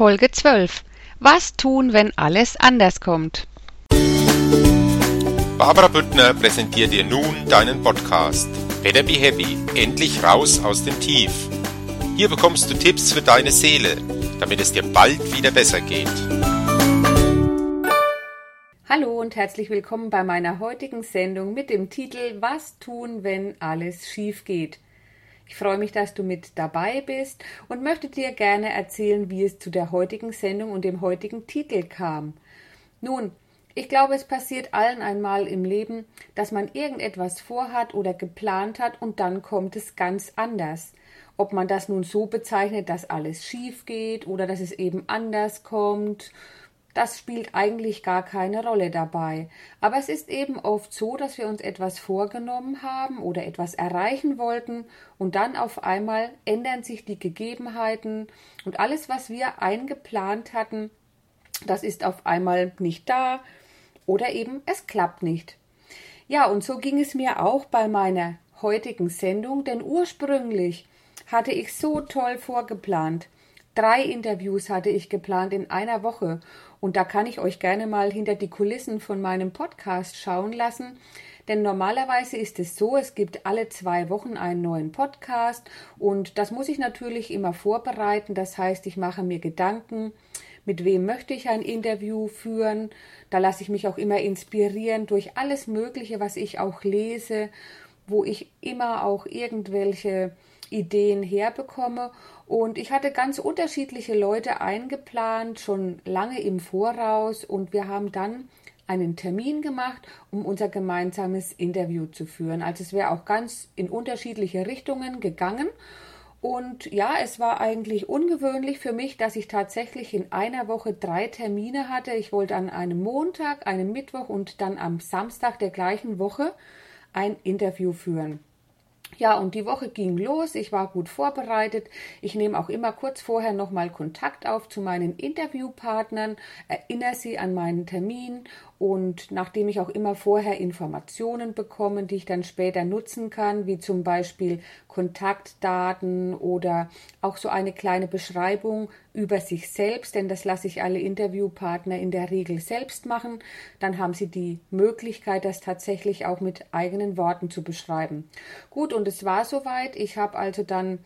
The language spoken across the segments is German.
Folge 12. Was tun, wenn alles anders kommt? Barbara Büttner präsentiert dir nun deinen Podcast. Better Be Happy. Endlich raus aus dem Tief. Hier bekommst du Tipps für deine Seele, damit es dir bald wieder besser geht. Hallo und herzlich willkommen bei meiner heutigen Sendung mit dem Titel Was tun, wenn alles schief geht? Ich freue mich, dass du mit dabei bist und möchte dir gerne erzählen, wie es zu der heutigen Sendung und dem heutigen Titel kam. Nun, ich glaube, es passiert allen einmal im Leben, dass man irgendetwas vorhat oder geplant hat und dann kommt es ganz anders. Ob man das nun so bezeichnet, dass alles schief geht oder dass es eben anders kommt das spielt eigentlich gar keine Rolle dabei. Aber es ist eben oft so, dass wir uns etwas vorgenommen haben oder etwas erreichen wollten und dann auf einmal ändern sich die Gegebenheiten und alles, was wir eingeplant hatten, das ist auf einmal nicht da oder eben es klappt nicht. Ja, und so ging es mir auch bei meiner heutigen Sendung, denn ursprünglich hatte ich so toll vorgeplant. Drei Interviews hatte ich geplant in einer Woche und da kann ich euch gerne mal hinter die Kulissen von meinem Podcast schauen lassen. Denn normalerweise ist es so, es gibt alle zwei Wochen einen neuen Podcast und das muss ich natürlich immer vorbereiten. Das heißt, ich mache mir Gedanken, mit wem möchte ich ein Interview führen. Da lasse ich mich auch immer inspirieren durch alles Mögliche, was ich auch lese, wo ich immer auch irgendwelche Ideen herbekomme. Und ich hatte ganz unterschiedliche Leute eingeplant, schon lange im Voraus. Und wir haben dann einen Termin gemacht, um unser gemeinsames Interview zu führen. Also es wäre auch ganz in unterschiedliche Richtungen gegangen. Und ja, es war eigentlich ungewöhnlich für mich, dass ich tatsächlich in einer Woche drei Termine hatte. Ich wollte an einem Montag, einem Mittwoch und dann am Samstag der gleichen Woche ein Interview führen. Ja, und die Woche ging los. Ich war gut vorbereitet. Ich nehme auch immer kurz vorher nochmal Kontakt auf zu meinen Interviewpartnern, erinnere sie an meinen Termin und nachdem ich auch immer vorher Informationen bekomme, die ich dann später nutzen kann, wie zum Beispiel Kontaktdaten oder auch so eine kleine Beschreibung über sich selbst, denn das lasse ich alle Interviewpartner in der Regel selbst machen, dann haben sie die Möglichkeit, das tatsächlich auch mit eigenen Worten zu beschreiben. Gut, und es war soweit. Ich habe also dann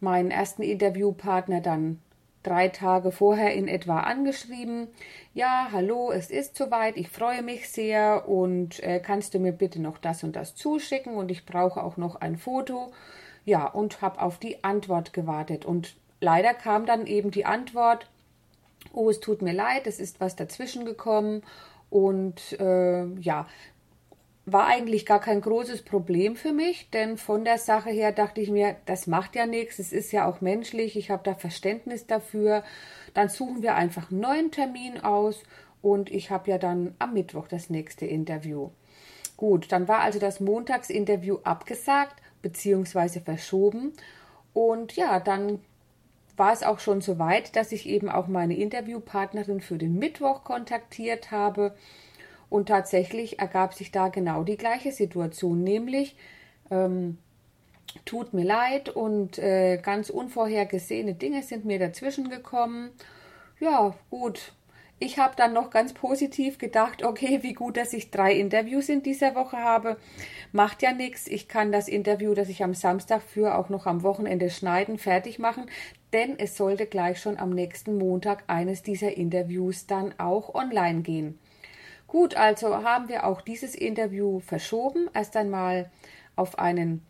meinen ersten Interviewpartner dann drei Tage vorher in etwa angeschrieben. Ja, hallo, es ist soweit, ich freue mich sehr und äh, kannst du mir bitte noch das und das zuschicken und ich brauche auch noch ein Foto. Ja, und habe auf die Antwort gewartet und leider kam dann eben die Antwort, oh, es tut mir leid, es ist was dazwischen gekommen und äh, ja, war eigentlich gar kein großes Problem für mich, denn von der Sache her dachte ich mir, das macht ja nichts, es ist ja auch menschlich, ich habe da Verständnis dafür. Dann suchen wir einfach einen neuen Termin aus und ich habe ja dann am Mittwoch das nächste Interview. Gut, dann war also das Montagsinterview abgesagt bzw. verschoben und ja, dann war es auch schon so weit, dass ich eben auch meine Interviewpartnerin für den Mittwoch kontaktiert habe und tatsächlich ergab sich da genau die gleiche Situation, nämlich ähm, tut mir leid und äh, ganz unvorhergesehene Dinge sind mir dazwischen gekommen. Ja, gut. Ich habe dann noch ganz positiv gedacht, okay, wie gut, dass ich drei Interviews in dieser Woche habe. Macht ja nichts. Ich kann das Interview, das ich am Samstag führe, auch noch am Wochenende schneiden, fertig machen, denn es sollte gleich schon am nächsten Montag eines dieser Interviews dann auch online gehen. Gut, also haben wir auch dieses Interview verschoben, erst einmal auf einen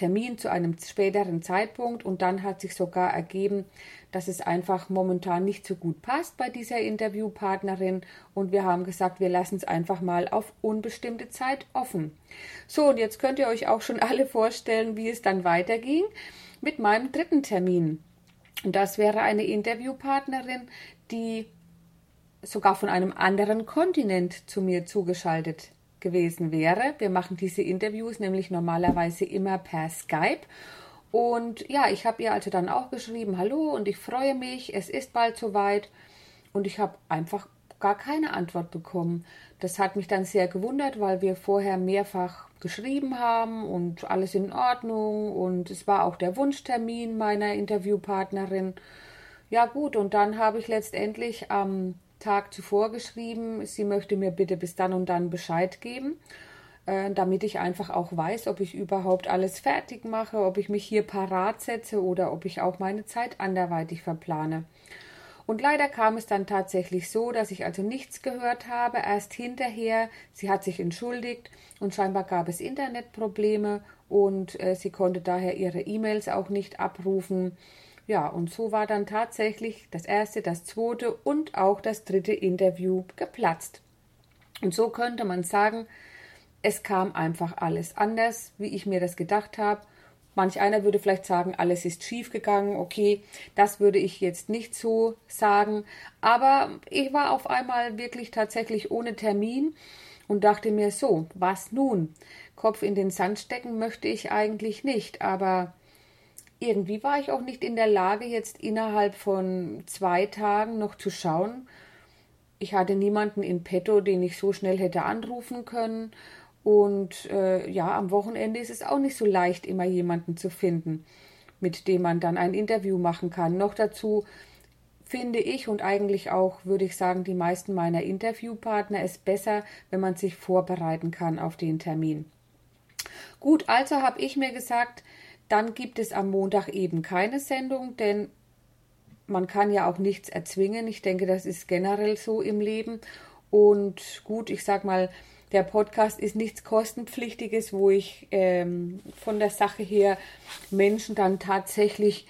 Termin zu einem späteren Zeitpunkt und dann hat sich sogar ergeben, dass es einfach momentan nicht so gut passt bei dieser Interviewpartnerin und wir haben gesagt, wir lassen es einfach mal auf unbestimmte Zeit offen. So, und jetzt könnt ihr euch auch schon alle vorstellen, wie es dann weiterging mit meinem dritten Termin. Und das wäre eine Interviewpartnerin, die sogar von einem anderen Kontinent zu mir zugeschaltet gewesen wäre. Wir machen diese Interviews nämlich normalerweise immer per Skype. Und ja, ich habe ihr also dann auch geschrieben, hallo und ich freue mich, es ist bald soweit. Und ich habe einfach gar keine Antwort bekommen. Das hat mich dann sehr gewundert, weil wir vorher mehrfach geschrieben haben und alles in Ordnung. Und es war auch der Wunschtermin meiner Interviewpartnerin. Ja gut, und dann habe ich letztendlich am Tag zuvor geschrieben, sie möchte mir bitte bis dann und dann Bescheid geben, äh, damit ich einfach auch weiß, ob ich überhaupt alles fertig mache, ob ich mich hier parat setze oder ob ich auch meine Zeit anderweitig verplane. Und leider kam es dann tatsächlich so, dass ich also nichts gehört habe, erst hinterher. Sie hat sich entschuldigt und scheinbar gab es Internetprobleme und äh, sie konnte daher ihre E-Mails auch nicht abrufen. Ja, und so war dann tatsächlich das erste, das zweite und auch das dritte Interview geplatzt. Und so könnte man sagen, es kam einfach alles anders, wie ich mir das gedacht habe. Manch einer würde vielleicht sagen, alles ist schief gegangen. Okay, das würde ich jetzt nicht so sagen. Aber ich war auf einmal wirklich tatsächlich ohne Termin und dachte mir so, was nun? Kopf in den Sand stecken möchte ich eigentlich nicht, aber irgendwie war ich auch nicht in der Lage, jetzt innerhalb von zwei Tagen noch zu schauen. Ich hatte niemanden in petto, den ich so schnell hätte anrufen können. Und äh, ja, am Wochenende ist es auch nicht so leicht, immer jemanden zu finden, mit dem man dann ein Interview machen kann. Noch dazu finde ich und eigentlich auch, würde ich sagen, die meisten meiner Interviewpartner es besser, wenn man sich vorbereiten kann auf den Termin. Gut, also habe ich mir gesagt, dann gibt es am Montag eben keine Sendung, denn man kann ja auch nichts erzwingen. Ich denke, das ist generell so im Leben. Und gut, ich sag mal, der Podcast ist nichts kostenpflichtiges, wo ich ähm, von der Sache her Menschen dann tatsächlich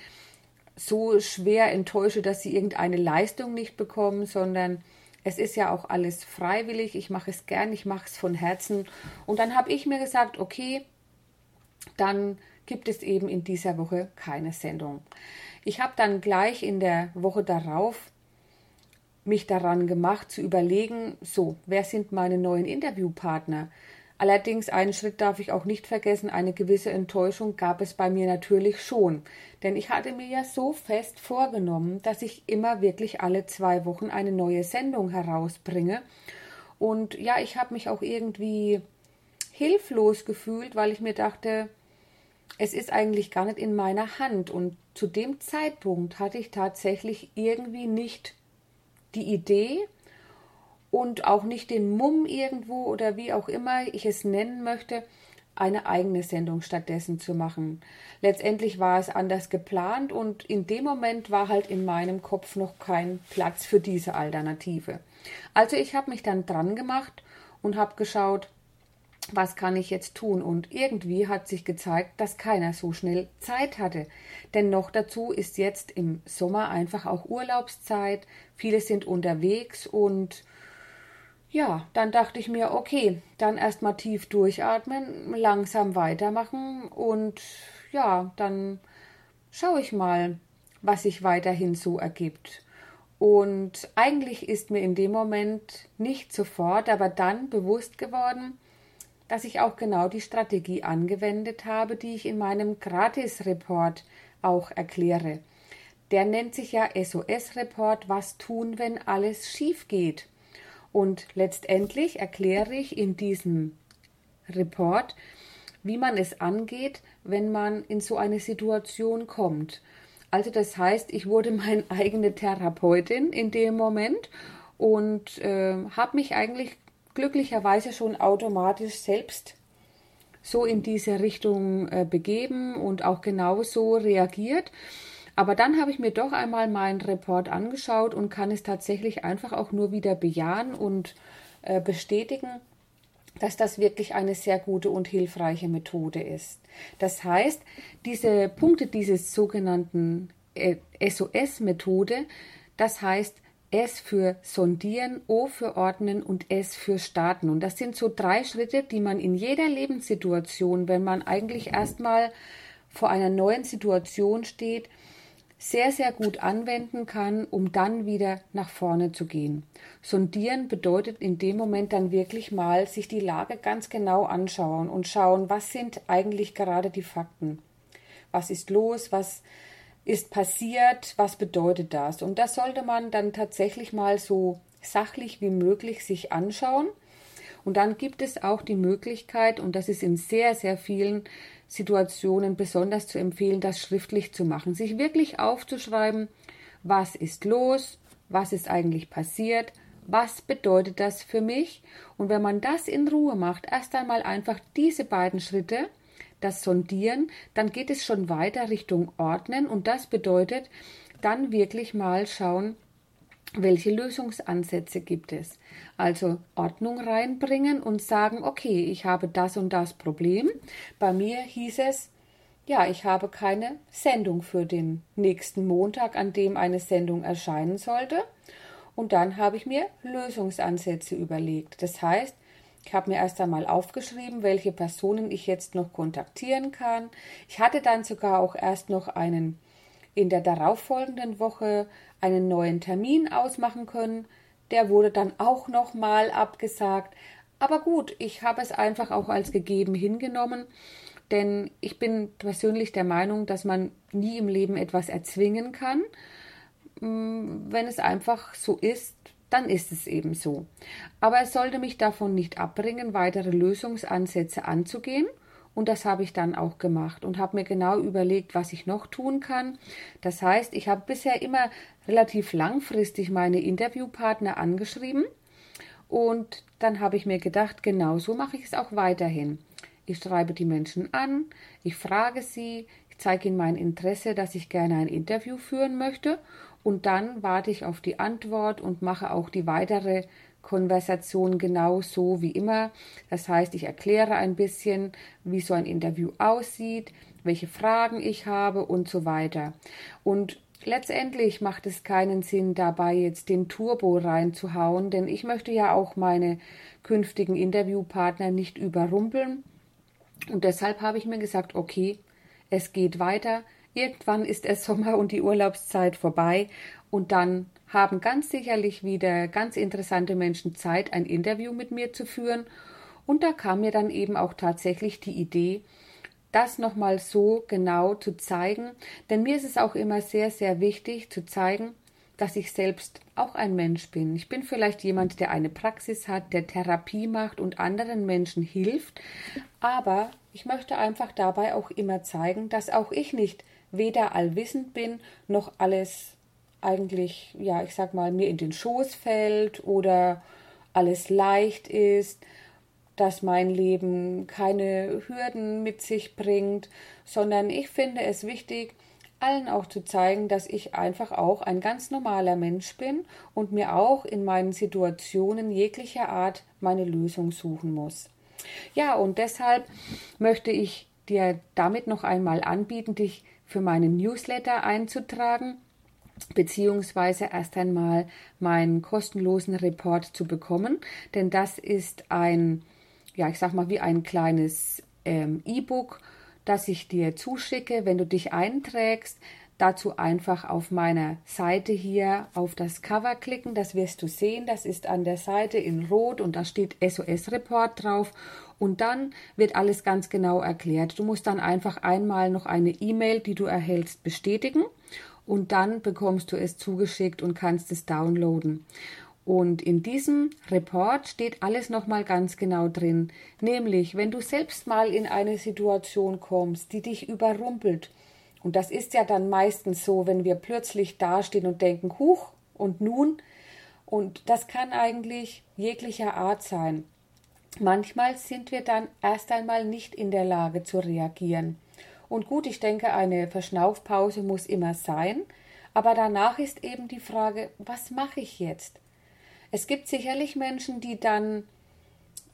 so schwer enttäusche, dass sie irgendeine Leistung nicht bekommen, sondern es ist ja auch alles freiwillig. Ich mache es gern, ich mache es von Herzen. Und dann habe ich mir gesagt, okay, dann gibt es eben in dieser Woche keine Sendung. Ich habe dann gleich in der Woche darauf mich daran gemacht zu überlegen, so, wer sind meine neuen Interviewpartner? Allerdings einen Schritt darf ich auch nicht vergessen, eine gewisse Enttäuschung gab es bei mir natürlich schon, denn ich hatte mir ja so fest vorgenommen, dass ich immer wirklich alle zwei Wochen eine neue Sendung herausbringe. Und ja, ich habe mich auch irgendwie hilflos gefühlt, weil ich mir dachte, es ist eigentlich gar nicht in meiner Hand. Und zu dem Zeitpunkt hatte ich tatsächlich irgendwie nicht die Idee und auch nicht den Mumm irgendwo oder wie auch immer ich es nennen möchte, eine eigene Sendung stattdessen zu machen. Letztendlich war es anders geplant und in dem Moment war halt in meinem Kopf noch kein Platz für diese Alternative. Also ich habe mich dann dran gemacht und habe geschaut, was kann ich jetzt tun? Und irgendwie hat sich gezeigt, dass keiner so schnell Zeit hatte. Denn noch dazu ist jetzt im Sommer einfach auch Urlaubszeit. Viele sind unterwegs und ja, dann dachte ich mir, okay, dann erstmal tief durchatmen, langsam weitermachen und ja, dann schaue ich mal, was sich weiterhin so ergibt. Und eigentlich ist mir in dem Moment nicht sofort, aber dann bewusst geworden, dass ich auch genau die Strategie angewendet habe, die ich in meinem Gratis-Report auch erkläre. Der nennt sich ja SOS-Report, was tun, wenn alles schief geht. Und letztendlich erkläre ich in diesem Report, wie man es angeht, wenn man in so eine Situation kommt. Also das heißt, ich wurde meine eigene Therapeutin in dem Moment und äh, habe mich eigentlich glücklicherweise schon automatisch selbst so in diese Richtung äh, begeben und auch genauso reagiert. Aber dann habe ich mir doch einmal meinen Report angeschaut und kann es tatsächlich einfach auch nur wieder bejahen und äh, bestätigen, dass das wirklich eine sehr gute und hilfreiche Methode ist. Das heißt, diese Punkte dieses sogenannten äh, SOS-Methode, das heißt S für sondieren, O für ordnen und S für starten. Und das sind so drei Schritte, die man in jeder Lebenssituation, wenn man eigentlich erstmal vor einer neuen Situation steht, sehr, sehr gut anwenden kann, um dann wieder nach vorne zu gehen. Sondieren bedeutet in dem Moment dann wirklich mal sich die Lage ganz genau anschauen und schauen, was sind eigentlich gerade die Fakten. Was ist los? Was ist passiert, was bedeutet das? Und das sollte man dann tatsächlich mal so sachlich wie möglich sich anschauen. Und dann gibt es auch die Möglichkeit, und das ist in sehr, sehr vielen Situationen besonders zu empfehlen, das schriftlich zu machen, sich wirklich aufzuschreiben, was ist los, was ist eigentlich passiert, was bedeutet das für mich? Und wenn man das in Ruhe macht, erst einmal einfach diese beiden Schritte, das Sondieren, dann geht es schon weiter Richtung Ordnen und das bedeutet dann wirklich mal schauen, welche Lösungsansätze gibt es? Also Ordnung reinbringen und sagen, okay, ich habe das und das Problem. Bei mir hieß es, ja, ich habe keine Sendung für den nächsten Montag, an dem eine Sendung erscheinen sollte. Und dann habe ich mir Lösungsansätze überlegt. Das heißt, ich habe mir erst einmal aufgeschrieben, welche Personen ich jetzt noch kontaktieren kann. Ich hatte dann sogar auch erst noch einen in der darauffolgenden Woche einen neuen Termin ausmachen können. Der wurde dann auch nochmal abgesagt. Aber gut, ich habe es einfach auch als gegeben hingenommen, denn ich bin persönlich der Meinung, dass man nie im Leben etwas erzwingen kann. Mm, wenn es einfach so ist, dann ist es eben so. Aber es sollte mich davon nicht abbringen, weitere Lösungsansätze anzugehen und das habe ich dann auch gemacht und habe mir genau überlegt, was ich noch tun kann. Das heißt, ich habe bisher immer relativ langfristig meine Interviewpartner angeschrieben. Und dann habe ich mir gedacht, genau so mache ich es auch weiterhin. Ich schreibe die Menschen an, ich frage sie, ich zeige ihnen mein Interesse, dass ich gerne ein Interview führen möchte und dann warte ich auf die Antwort und mache auch die weitere Konversation genau so wie immer. Das heißt, ich erkläre ein bisschen, wie so ein Interview aussieht, welche Fragen ich habe und so weiter. Und letztendlich macht es keinen Sinn, dabei jetzt den Turbo reinzuhauen, denn ich möchte ja auch meine künftigen Interviewpartner nicht überrumpeln. Und deshalb habe ich mir gesagt, okay, es geht weiter. Irgendwann ist es Sommer und die Urlaubszeit vorbei und dann haben ganz sicherlich wieder ganz interessante Menschen Zeit, ein Interview mit mir zu führen. Und da kam mir dann eben auch tatsächlich die Idee, das nochmal so genau zu zeigen. Denn mir ist es auch immer sehr, sehr wichtig zu zeigen, dass ich selbst auch ein Mensch bin. Ich bin vielleicht jemand, der eine Praxis hat, der Therapie macht und anderen Menschen hilft, aber ich möchte einfach dabei auch immer zeigen, dass auch ich nicht weder allwissend bin, noch alles eigentlich, ja, ich sag mal, mir in den Schoß fällt oder alles leicht ist, dass mein Leben keine Hürden mit sich bringt, sondern ich finde es wichtig, allen auch zu zeigen, dass ich einfach auch ein ganz normaler Mensch bin und mir auch in meinen Situationen jeglicher Art meine Lösung suchen muss. Ja, und deshalb möchte ich dir damit noch einmal anbieten, dich für meinen Newsletter einzutragen beziehungsweise erst einmal meinen kostenlosen Report zu bekommen, denn das ist ein, ja, ich sag mal, wie ein kleines ähm, E-Book, das ich dir zuschicke, wenn du dich einträgst. Dazu einfach auf meiner Seite hier auf das Cover klicken, das wirst du sehen. Das ist an der Seite in Rot und da steht SOS Report drauf. Und dann wird alles ganz genau erklärt. Du musst dann einfach einmal noch eine E-Mail, die du erhältst, bestätigen und dann bekommst du es zugeschickt und kannst es downloaden. Und in diesem Report steht alles nochmal ganz genau drin. Nämlich, wenn du selbst mal in eine Situation kommst, die dich überrumpelt. Und das ist ja dann meistens so, wenn wir plötzlich dastehen und denken, huch, und nun? Und das kann eigentlich jeglicher Art sein. Manchmal sind wir dann erst einmal nicht in der Lage zu reagieren. Und gut, ich denke, eine Verschnaufpause muss immer sein, aber danach ist eben die Frage, was mache ich jetzt? Es gibt sicherlich Menschen, die dann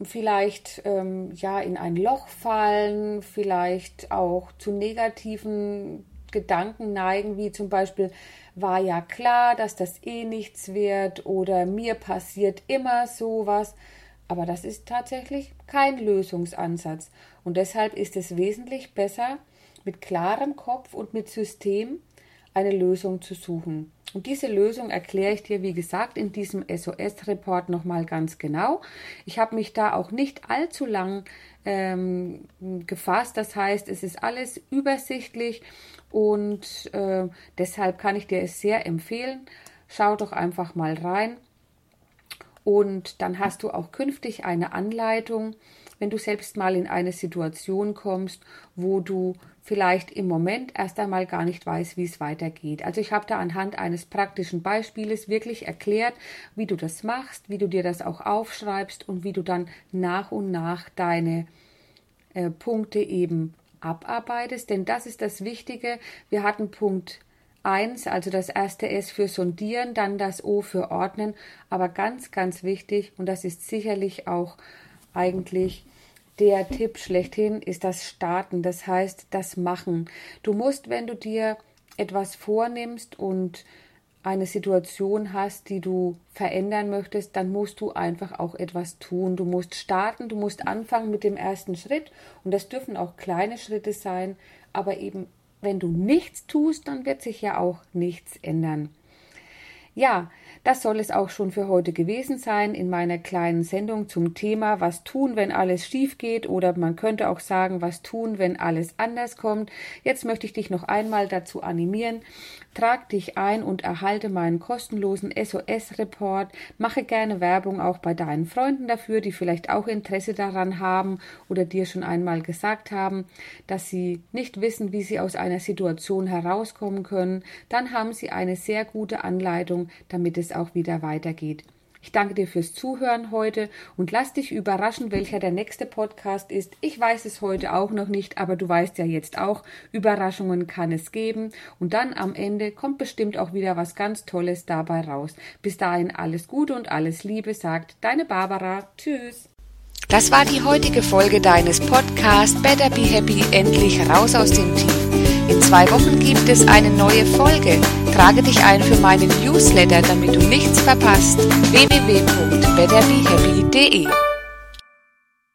vielleicht ähm, ja in ein Loch fallen, vielleicht auch zu negativen Gedanken neigen, wie zum Beispiel war ja klar, dass das eh nichts wird oder mir passiert immer sowas. Aber das ist tatsächlich kein Lösungsansatz. Und deshalb ist es wesentlich besser, mit klarem Kopf und mit System eine Lösung zu suchen. Und diese Lösung erkläre ich dir, wie gesagt, in diesem SOS-Report nochmal ganz genau. Ich habe mich da auch nicht allzu lang ähm, gefasst. Das heißt, es ist alles übersichtlich und äh, deshalb kann ich dir es sehr empfehlen. Schau doch einfach mal rein. Und dann hast du auch künftig eine Anleitung, wenn du selbst mal in eine Situation kommst, wo du vielleicht im Moment erst einmal gar nicht weißt, wie es weitergeht. Also ich habe da anhand eines praktischen Beispieles wirklich erklärt, wie du das machst, wie du dir das auch aufschreibst und wie du dann nach und nach deine äh, Punkte eben abarbeitest. Denn das ist das Wichtige. Wir hatten Punkt 1, also das erste S für sondieren, dann das O für ordnen, aber ganz, ganz wichtig, und das ist sicherlich auch eigentlich der Tipp schlechthin, ist das Starten, das heißt das Machen. Du musst, wenn du dir etwas vornimmst und eine Situation hast, die du verändern möchtest, dann musst du einfach auch etwas tun. Du musst starten, du musst anfangen mit dem ersten Schritt und das dürfen auch kleine Schritte sein, aber eben wenn du nichts tust, dann wird sich ja auch nichts ändern. Ja, das soll es auch schon für heute gewesen sein in meiner kleinen Sendung zum Thema Was tun, wenn alles schief geht oder man könnte auch sagen, was tun, wenn alles anders kommt. Jetzt möchte ich dich noch einmal dazu animieren. Trag dich ein und erhalte meinen kostenlosen SOS-Report. Mache gerne Werbung auch bei deinen Freunden dafür, die vielleicht auch Interesse daran haben oder dir schon einmal gesagt haben, dass sie nicht wissen, wie sie aus einer Situation herauskommen können. Dann haben sie eine sehr gute Anleitung, damit es auch wieder weitergeht. Ich danke dir fürs Zuhören heute und lass dich überraschen, welcher der nächste Podcast ist. Ich weiß es heute auch noch nicht, aber du weißt ja jetzt auch, Überraschungen kann es geben und dann am Ende kommt bestimmt auch wieder was ganz Tolles dabei raus. Bis dahin alles Gute und alles Liebe, sagt deine Barbara. Tschüss. Das war die heutige Folge deines Podcasts Better Be Happy, endlich raus aus dem Tief. In zwei Wochen gibt es eine neue Folge. Trage dich ein für meinen Newsletter, damit du nichts verpasst. www.betterbehappy.de